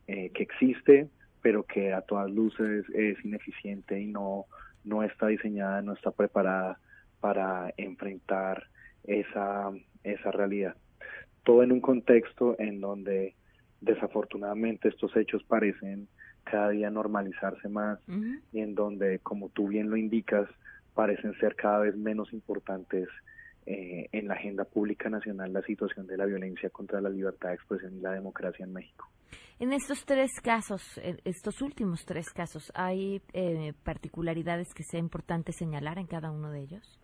S10: eh, que existe pero que a todas luces es ineficiente y no no está diseñada, no está preparada para enfrentar esa, esa realidad. Todo en un contexto en donde desafortunadamente estos hechos parecen cada día normalizarse más y en donde, como tú bien lo indicas, parecen ser cada vez menos importantes eh, en la agenda pública nacional la situación de la violencia contra la libertad de expresión y la democracia en México.
S1: En estos tres casos, estos últimos tres casos, ¿hay eh, particularidades que sea importante señalar en cada uno de ellos?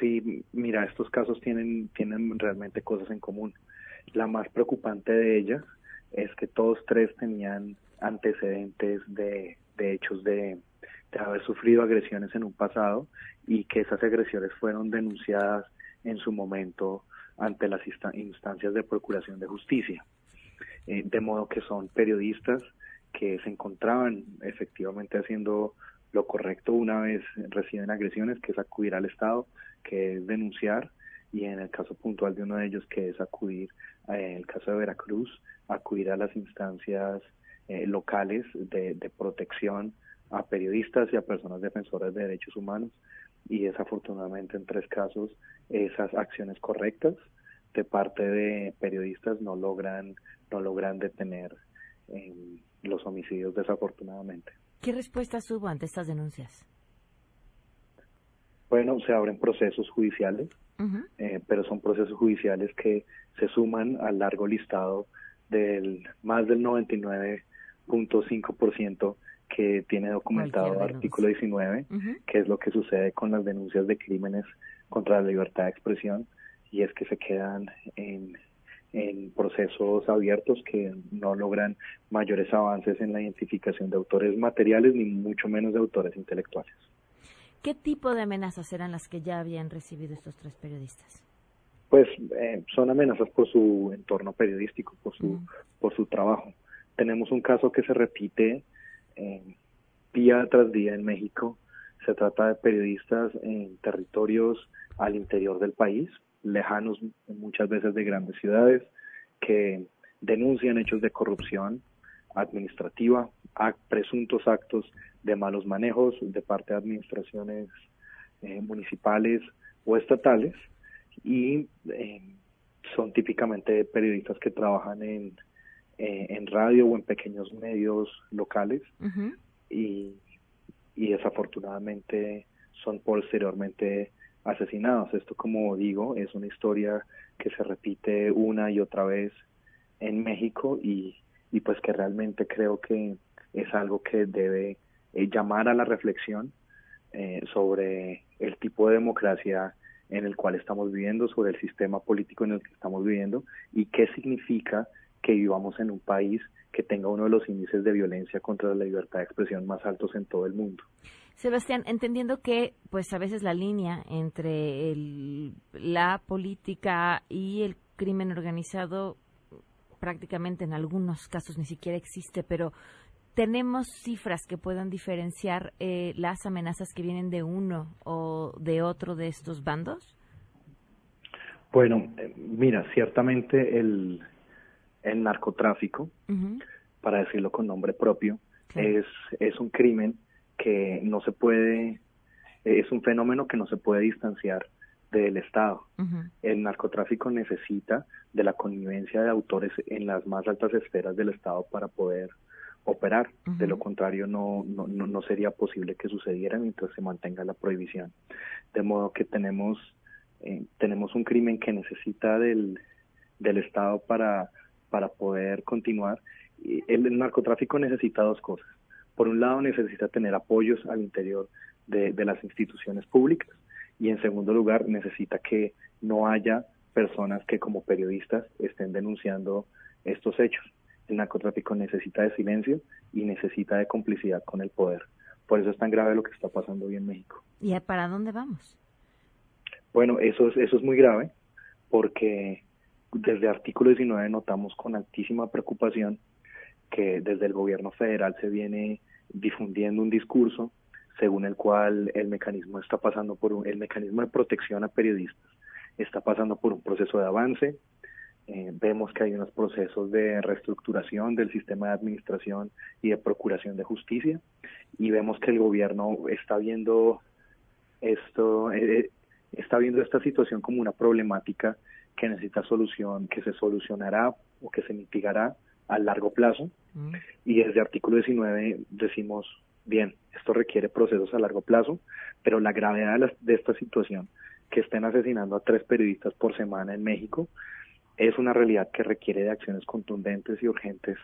S10: Sí, mira, estos casos tienen, tienen realmente cosas en común. La más preocupante de ellas es que todos tres tenían antecedentes de, de hechos de, haber sufrido agresiones en un pasado y que esas agresiones fueron denunciadas en su momento ante las instancias de procuración de justicia. Eh, de modo que son periodistas que se encontraban efectivamente haciendo lo correcto una vez reciben agresiones, que es acudir al Estado, que es denunciar, y en el caso puntual de uno de ellos, que es acudir, en el caso de Veracruz, acudir a las instancias eh, locales de, de protección a periodistas y a personas defensoras de derechos humanos, y desafortunadamente en tres casos esas acciones correctas de parte de periodistas no logran no logran detener eh, los homicidios desafortunadamente.
S1: ¿Qué respuestas hubo ante estas denuncias?
S10: Bueno, se abren procesos judiciales, eh, pero son procesos judiciales que se suman al largo listado del más del 99.5% que tiene documentado artículo 19, que es lo que sucede con las denuncias de crímenes contra la libertad de expresión, y es que se quedan en en procesos abiertos que no logran mayores avances en la identificación de autores materiales ni mucho menos de autores intelectuales.
S1: ¿Qué tipo de amenazas eran las que ya habían recibido estos tres periodistas?
S10: Pues eh, son amenazas por su entorno periodístico, por su, por su trabajo. Tenemos un caso que se repite eh, día tras día en México. Se trata de periodistas en territorios al interior del país, lejanos muchas veces de grandes ciudades, que denuncian hechos de corrupción administrativa, presuntos actos de malos manejos de parte de administraciones eh, municipales o estatales y eh, son típicamente periodistas que trabajan en, eh, en radio o en pequeños medios locales y, y desafortunadamente son posteriormente asesinados. Esto, como digo, es una historia que se repite una y otra vez en México y, y pues que realmente creo que es algo que debe eh, llamar a la reflexión eh, sobre el tipo de democracia en el cual estamos viviendo, sobre el sistema político en el que estamos viviendo y qué significa que vivamos en un país que tenga uno de los índices de violencia contra la libertad de expresión más altos en todo el mundo.
S1: Sebastián, entendiendo que pues a veces la línea entre el, la política y el crimen organizado prácticamente en algunos casos ni siquiera existe, pero tenemos cifras que puedan diferenciar eh, las amenazas que vienen de uno o de otro de estos bandos.
S10: Bueno, eh, mira, ciertamente el, el narcotráfico, para decirlo con nombre propio, es, es un crimen que no se puede, es un fenómeno que no se puede distanciar del Estado. El narcotráfico necesita de la connivencia de autores en las más altas esferas del Estado para poder operar. De lo contrario, no, no, no sería posible que sucediera mientras se mantenga la prohibición. De modo que tenemos, eh, tenemos un crimen que necesita del, del Estado para, para poder continuar. el narcotráfico necesita dos cosas por un lado necesita tener apoyos al interior de, las instituciones públicas y en segundo lugar necesita que no haya personas que como periodistas estén denunciando estos hechos. El narcotráfico necesita de silencio y necesita de complicidad con el poder. Por eso es tan grave lo que está pasando hoy en México.
S1: ¿Y para dónde vamos?
S10: Bueno, eso es, eso es muy grave porque desde artículo 19 notamos con altísima preocupación que desde el gobierno federal se viene difundiendo un discurso según el cual el mecanismo está pasando por un, el mecanismo de protección a periodistas está pasando por un proceso de avance. Eh, vemos que hay unos procesos de reestructuración del sistema de administración y de procuración de justicia y vemos que el gobierno está viendo esto eh, está viendo esta situación como una problemática que necesita solución, que se solucionará o que se mitigará a largo plazo. Y desde artículo 19 decimos, bien, esto requiere procesos a largo plazo, pero la gravedad de, la- de esta situación, que estén asesinando a tres periodistas por semana en México, es una realidad que requiere de acciones contundentes y urgentes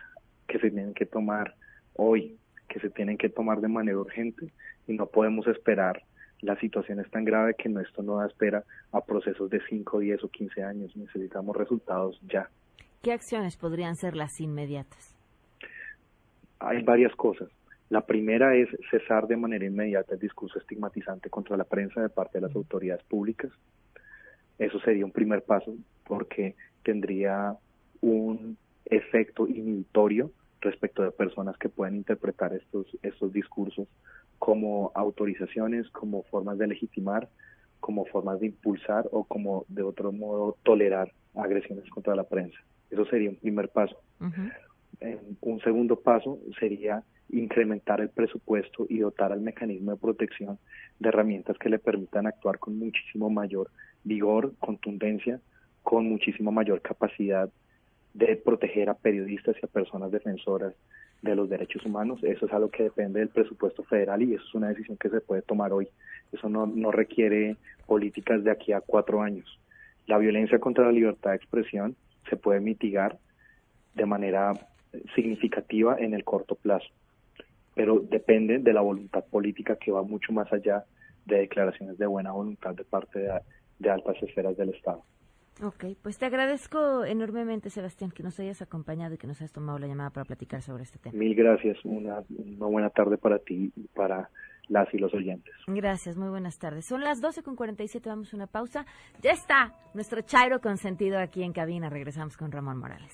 S10: que se tienen que tomar hoy, que se tienen que tomar de manera urgente y no podemos esperar. La situación es tan grave que esto no da espera a procesos de 5, 10 o 15 años. Necesitamos resultados ya.
S1: ¿Qué acciones podrían ser las inmediatas?
S10: Hay varias cosas. La primera es cesar de manera inmediata el discurso estigmatizante contra la prensa de parte de las autoridades públicas. Eso sería un primer paso porque tendría un efecto inhibitorio respecto de personas que pueden interpretar estos, estos discursos como autorizaciones, como formas de legitimar, como formas de impulsar o como de otro modo tolerar agresiones contra la prensa. Eso sería un primer paso. Eh, un segundo paso sería incrementar el presupuesto y dotar al mecanismo de protección de herramientas que le permitan actuar con muchísimo mayor vigor, contundencia, con muchísimo mayor capacidad de proteger a periodistas y a personas defensoras de los derechos humanos. Eso es algo que depende del presupuesto federal y eso es una decisión que se puede tomar hoy. Eso no, no requiere políticas de aquí a cuatro años. La violencia contra la libertad de expresión se puede mitigar de manera significativa en el corto plazo, pero depende de la voluntad política que va mucho más allá de declaraciones de buena voluntad de parte de altas esferas del Estado.
S1: Ok, pues te agradezco enormemente, Sebastián, que nos hayas acompañado y que nos hayas tomado la llamada para platicar sobre este tema.
S10: Mil gracias, una, una buena tarde para ti y para las y los oyentes.
S1: Gracias, muy buenas tardes. Son las 12 con 47, vamos a una pausa. Ya está nuestro Chairo consentido aquí en cabina. Regresamos con Ramón Morales.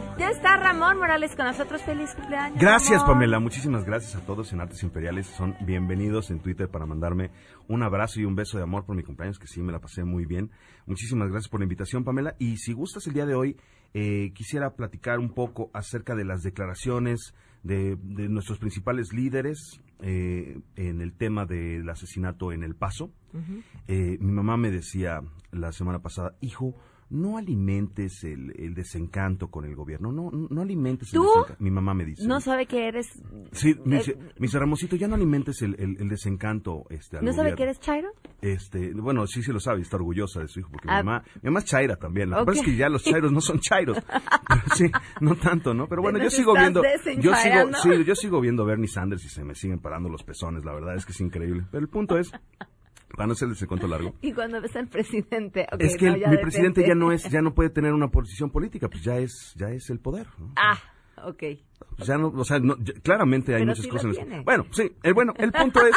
S1: Ya está Ramón Morales con nosotros. Feliz cumpleaños.
S11: Gracias,
S1: Ramón.
S11: Pamela. Muchísimas gracias a todos en Artes Imperiales. Son bienvenidos en Twitter para mandarme un abrazo y un beso de amor por mi cumpleaños, que sí me la pasé muy bien. Muchísimas gracias por la invitación, Pamela. Y si gustas el día de hoy, eh, quisiera platicar un poco acerca de las declaraciones de, de nuestros principales líderes eh, en el tema del asesinato en El Paso. Eh, mi mamá me decía la semana pasada, hijo, no alimentes el, el desencanto con el gobierno, no, no, alimentes el
S1: ¿Tú?
S11: desencanto. Mi mamá me dice.
S1: No sabe que eres.
S11: Sí, me
S1: eh,
S11: dice, me dice, Ramosito, ya no alimentes el, el- el desencanto este, al
S1: ¿No sabe
S11: gobierno".
S1: que eres Chairo?
S11: Este, bueno, sí, sí lo sabe, está orgullosa de su hijo, porque
S1: Ah.
S11: mi mamá, mi mamá es chaira también. Lo que pasa es que ya los chairos no son chairos. Pero sí, no tanto, ¿no? Pero bueno, yo sigo viendo, yo sigo, sí, yo sigo viendo a Bernie Sanders y se me siguen parando los pezones, la verdad es que es increíble. Pero el punto es, para no hacerles el cuento largo,
S1: Y cuando ves al presidente.
S11: es que
S1: no,
S11: el-
S1: ya
S11: mi presidente ya no es, ya no puede tener una posición política, pues ya es, ya es el poder. ¿no?
S1: Ah, ok.
S11: Pues ya no, o sea, no, ya- claramente hay
S1: Pero
S11: muchas
S1: sí
S11: cosas en
S1: tiene.
S11: Bueno, sí, el, bueno, el punto es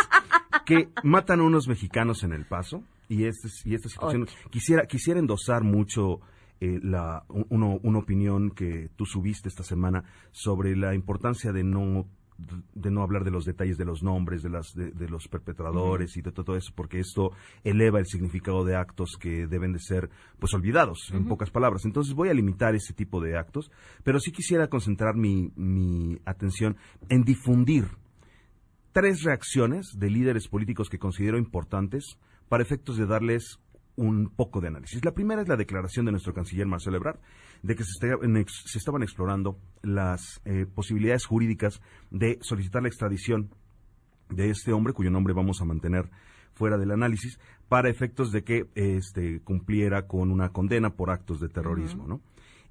S11: que matan a unos mexicanos en El Paso y, este, y esta situación, quisiera, quisiera endosar mucho eh, la, un- uno- una opinión que tú subiste esta semana sobre la importancia de no de no hablar de los detalles de los nombres de las de, de los perpetradores y de todo eso porque esto eleva el significado de actos que deben de ser pues olvidados en pocas palabras. Entonces voy a limitar ese tipo de actos pero sí quisiera concentrar mi, mi atención en difundir tres reacciones de líderes políticos que considero importantes para efectos de darles un poco de análisis. La primera es la declaración de nuestro canciller Marcelo Ebrard de que se, estaban ex- se estaban explorando las eh, posibilidades jurídicas de solicitar la extradición de este hombre, cuyo nombre vamos a mantener fuera del análisis, para efectos de que este, cumpliera con una condena por actos de terrorismo, ¿no?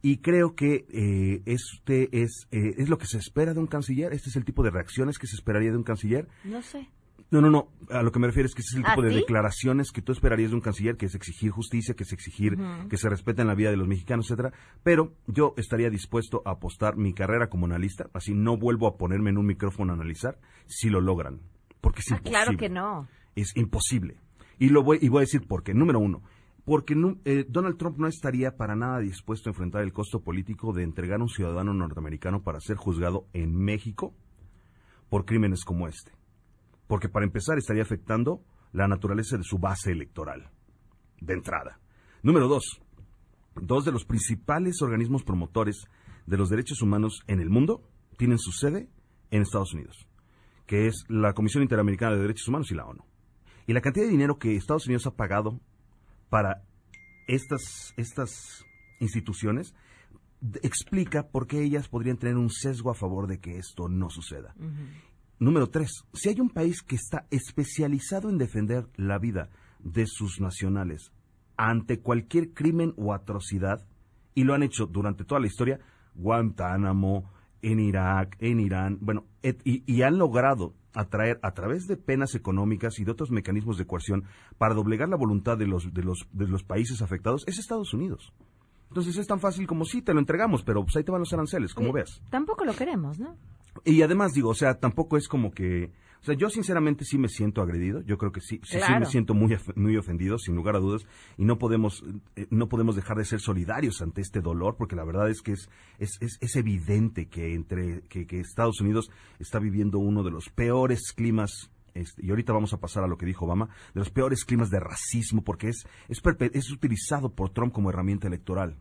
S11: Y creo que eh, este es, eh, es lo que se espera de un canciller, este es el tipo de reacciones que se esperaría de un canciller.
S1: No sé.
S11: No, no, no, a lo que me refiero es que ese es el
S1: ¿Ah,
S11: tipo de
S1: sí?
S11: declaraciones que tú esperarías de un canciller, que es exigir justicia, que es exigir que se respeten la vida de los mexicanos, etcétera. Pero yo estaría dispuesto a apostar mi carrera como analista, así no vuelvo a ponerme en un micrófono a analizar, si lo logran. Porque es
S1: Ah,
S11: imposible.
S1: claro que no.
S11: Es imposible. Y lo voy, y voy a decir por qué. Número uno, porque eh, Donald Trump no estaría para nada dispuesto a enfrentar el costo político de entregar a un ciudadano norteamericano para ser juzgado en México por crímenes como este. Porque para empezar estaría afectando la naturaleza de su base electoral, de entrada. Número dos, dos de los principales organismos promotores de los derechos humanos en el mundo tienen su sede en Estados Unidos, que es la Comisión Interamericana de Derechos Humanos y la ONU. Y la cantidad de dinero que Estados Unidos ha pagado para estas, estas instituciones explica por qué ellas podrían tener un sesgo a favor de que esto no suceda. Número tres, si hay un país que está especializado en defender la vida de sus nacionales ante cualquier crimen o atrocidad, y lo han hecho durante toda la historia, Guantánamo, en Irak, en Irán, bueno, et- y, y han logrado atraer a través de penas económicas y de otros mecanismos de coerción para doblegar la voluntad de los, de los, de los países afectados, es Estados Unidos. Entonces es tan fácil como sí, te lo entregamos, pero pues ahí te van los aranceles, como
S1: Oye,
S11: veas.
S1: Tampoco lo queremos, ¿no?
S11: Y además digo, o sea, tampoco es como que, o sea, yo sinceramente sí me siento agredido, yo creo que sí, sí, sí me siento muy muy ofendido, sin lugar a dudas, y no podemos eh, no podemos dejar de ser solidarios ante este dolor, porque la verdad es que es es, es, es evidente que entre que, que Estados Unidos está viviendo uno de los peores climas este, y ahorita vamos a pasar a lo que dijo Obama, de los peores climas de racismo, porque es, es, es utilizado por Trump como herramienta electoral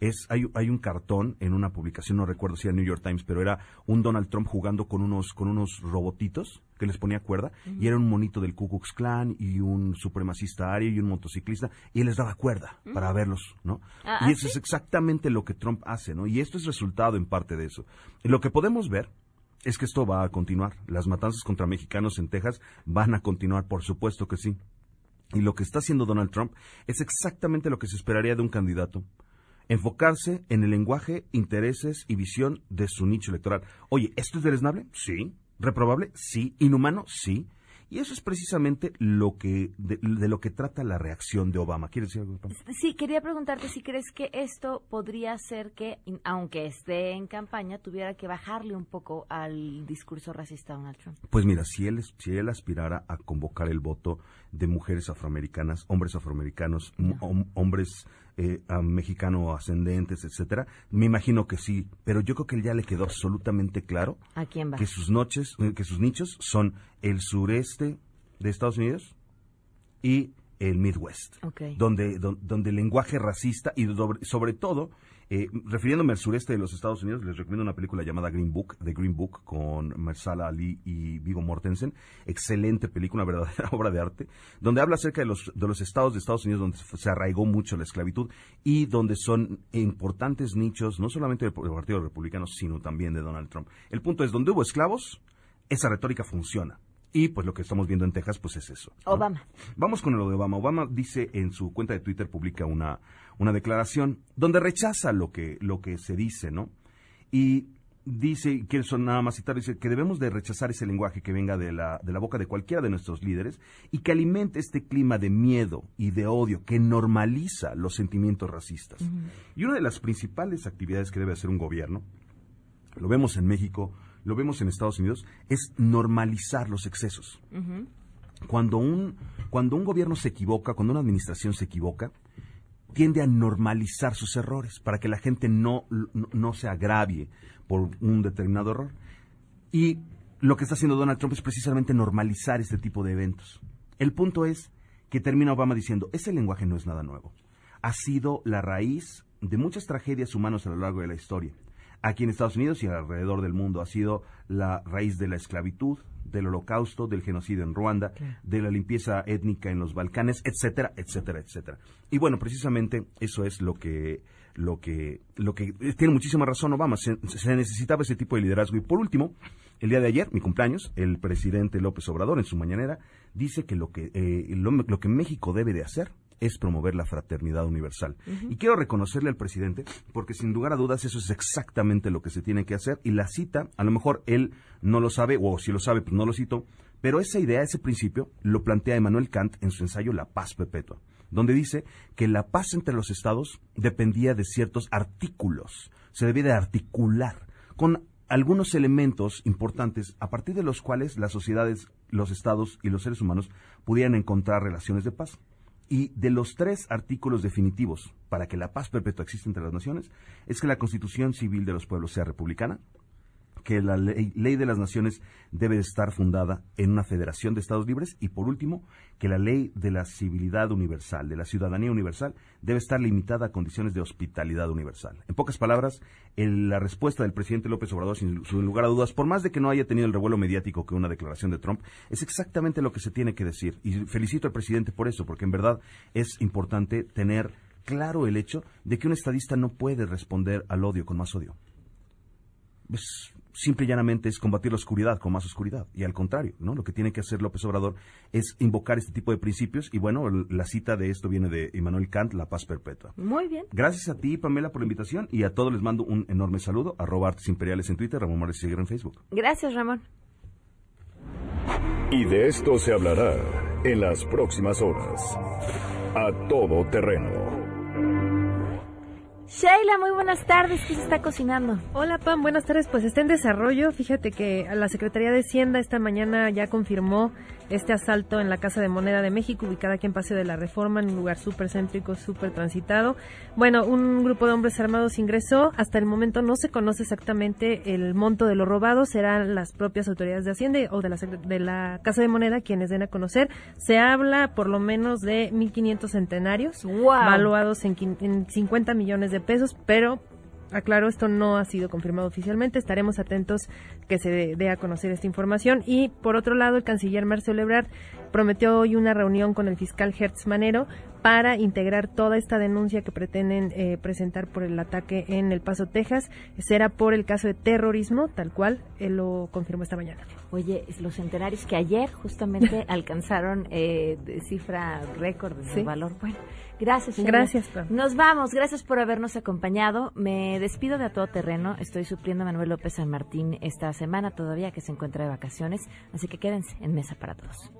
S11: es hay, hay un cartón en una publicación, no recuerdo si era New York Times, pero era un Donald Trump jugando con unos con unos robotitos que les ponía cuerda y era un monito del Ku Klux Klan y un supremacista ario y un motociclista y él les daba cuerda para verlos, ¿no?
S1: Ah,
S11: y eso es exactamente lo que Trump hace, ¿no? Y esto es resultado en parte de eso. Lo que podemos ver es que esto va a continuar. Las matanzas contra mexicanos en Texas van a continuar, por supuesto que sí. Y lo que está haciendo Donald Trump es exactamente lo que se esperaría de un candidato. Enfocarse en el lenguaje, intereses y visión de su nicho electoral. Oye, ¿esto es deleznable? Sí. ¿Reprobable? Sí. ¿Inhumano? Sí. Y eso es precisamente lo que de, de lo que trata la reacción de Obama. ¿Quieres decir algo? Pam?
S1: Sí, quería preguntarte si crees que esto podría ser que, aunque esté en campaña, tuviera que bajarle un poco al discurso racista de Donald Trump.
S11: Pues mira, si él, si él aspirara a convocar el voto de mujeres afroamericanas, hombres afroamericanos, hom- hombres eh, ah, mexicano ascendentes, etcétera, me imagino que sí, pero yo creo que él ya le quedó absolutamente claro
S1: ¿A quién va?
S11: que sus noches, eh, que sus nichos son el sureste de Estados Unidos y el Midwest, donde, don- donde el lenguaje racista y sobre, sobre todo, eh, refiriéndome al sureste de los Estados Unidos, les recomiendo una película llamada Green Book, The Green Book, con Marsala Ali y Vigo Mortensen. Excelente película, una verdadera obra de arte, donde habla acerca de los, de los estados de Estados Unidos donde se arraigó mucho la esclavitud y donde son importantes nichos, no solamente del Partido Republicano, sino también de Donald Trump. El punto es, donde hubo esclavos, esa retórica funciona. Y pues lo que estamos viendo en Texas, pues es eso. ¿no?
S1: Obama.
S11: Vamos con lo de Obama. Obama dice en su cuenta de Twitter, publica una, una declaración donde rechaza lo que, lo que se dice, ¿no? Y dice, y quiero son- nada más citar, dice que debemos de rechazar ese lenguaje que venga de la, de la boca de cualquiera de nuestros líderes y que alimente este clima de miedo y de odio que normaliza los sentimientos racistas. Y una de las principales actividades que debe hacer un gobierno, lo vemos en México, lo vemos en Estados Unidos, es normalizar los excesos cuando un, cuando un gobierno se equivoca, cuando una administración se equivoca, tiende a normalizar sus errores para que la gente no, no, se agravie por un determinado error. Y lo que está haciendo Donald Trump es precisamente normalizar este tipo de eventos. El punto es que termina Obama diciendo, ese lenguaje no es nada nuevo. Ha sido la raíz de muchas tragedias humanas a lo largo de la historia. Aquí en Estados Unidos y alrededor del mundo. Ha sido la raíz de la esclavitud, del holocausto, del genocidio en Ruanda, de la limpieza étnica en los Balcanes, etcétera, etcétera, etcétera. Y bueno, precisamente eso es lo que lo que lo que tiene muchísima razón Obama, se, se necesitaba ese tipo de liderazgo y por último, el día de ayer, mi cumpleaños, el presidente López Obrador en su mañanera dice que lo que eh, lo, lo que México debe de hacer es promover la fraternidad universal. Y quiero reconocerle al presidente porque sin lugar a dudas eso es exactamente lo que se tiene que hacer y la cita, a lo mejor él no lo sabe o si lo sabe pues no lo cito, pero esa idea, ese principio lo plantea Emmanuel Kant en su ensayo La paz perpetua, donde dice que la paz entre los estados dependía de ciertos artículos, se debía de articular con algunos elementos importantes a partir de los cuales las sociedades, los estados y los seres humanos pudieran encontrar relaciones de paz. Y de los tres artículos definitivos para que la paz perpetua exista entre las naciones es que la constitución civil de los pueblos sea republicana, que la ley, de las naciones debe estar fundada en una federación de estados libres y por último que la ley de la civilidad universal, de la ciudadanía universal, debe estar limitada a condiciones de hospitalidad universal. En pocas palabras, la respuesta del presidente López Obrador, sin, lugar a dudas, por más de que no haya tenido el revuelo mediático que una declaración de Trump, es exactamente lo que se tiene que decir. Y felicito al presidente por eso, porque en verdad es importante tener claro el hecho de que un estadista no puede responder al odio con más odio. Es, simple y llanamente es combatir la oscuridad con más oscuridad. Y al contrario, ¿no? Lo que tiene que hacer López Obrador es invocar este tipo de principios. Y bueno, la cita de esto viene de Immanuel Kant, La Paz Perpetua.
S1: Muy bien.
S11: Gracias a ti, Pamela, por la invitación. Y a todos les mando un enorme saludo. Arroba Artes Imperiales en Twitter, Ramón Morales Seguir en Facebook.
S1: Gracias, Ramón.
S3: Y de esto se hablará en las próximas horas. A todo terreno.
S1: Sheila, muy buenas tardes. ¿Qué se está cocinando?
S12: Hola, Pam. Buenas tardes. Pues está en desarrollo. Fíjate que la Secretaría de Hacienda esta mañana ya confirmó este asalto en la Casa de Moneda de México, ubicada aquí en Paseo de la Reforma, en un lugar súper céntrico, súper transitado. Bueno, un grupo de hombres armados ingresó. Hasta el momento no se conoce exactamente el monto de lo robado. Serán las propias autoridades de Hacienda o de la, de la Casa de Moneda quienes den a conocer. Se habla por lo menos de 1.500 centenarios,
S1: wow.
S12: valuados en, en 50 millones de pesos, pero aclaro, esto no ha sido confirmado oficialmente. Estaremos atentos que se dé a conocer esta información. Y por otro lado, el canciller Marcelo Ebrard prometió hoy una reunión con el fiscal Hertz Manero para integrar toda esta denuncia que pretenden eh, presentar por el ataque en El Paso, Texas. Será por el caso de terrorismo, tal cual él lo confirmó esta mañana.
S1: Oye, los centenarios que ayer justamente alcanzaron eh, cifra récord de su
S12: Sí.
S1: valor. Bueno, gracias. Sheila.
S12: Gracias, Pam.
S1: Nos vamos. Gracias por habernos acompañado. Me despido de a todo terreno. Estoy supliendo a Manuel López San Martín esta semana todavía que se encuentra de vacaciones. Así que quédense en Mesa para Todos.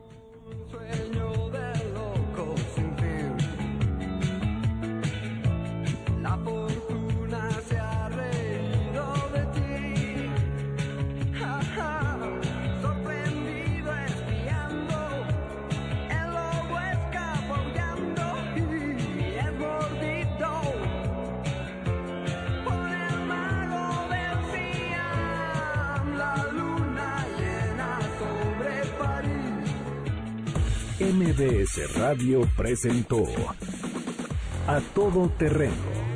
S3: MBS Radio presentó A Todo Terreno